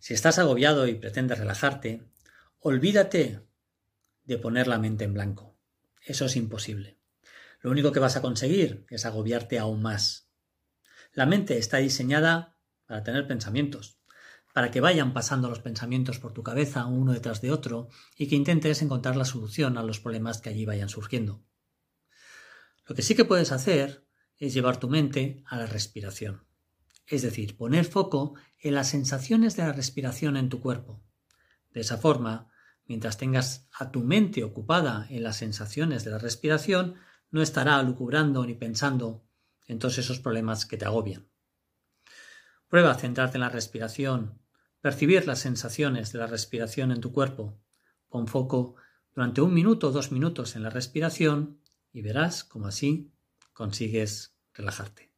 Si estás agobiado y pretendes relajarte, olvídate de poner la mente en blanco. Eso es imposible. Lo único que vas a conseguir es agobiarte aún más. La mente está diseñada para tener pensamientos, para que vayan pasando los pensamientos por tu cabeza uno detrás de otro y que intentes encontrar la solución a los problemas que allí vayan surgiendo. Lo que sí que puedes hacer es llevar tu mente a la respiración es decir, poner foco en las sensaciones de la respiración en tu cuerpo. De esa forma, mientras tengas a tu mente ocupada en las sensaciones de la respiración, no estará lucubrando ni pensando en todos esos problemas que te agobian. Prueba a centrarte en la respiración, percibir las sensaciones de la respiración en tu cuerpo. Pon foco durante un minuto o dos minutos en la respiración y verás cómo así consigues relajarte.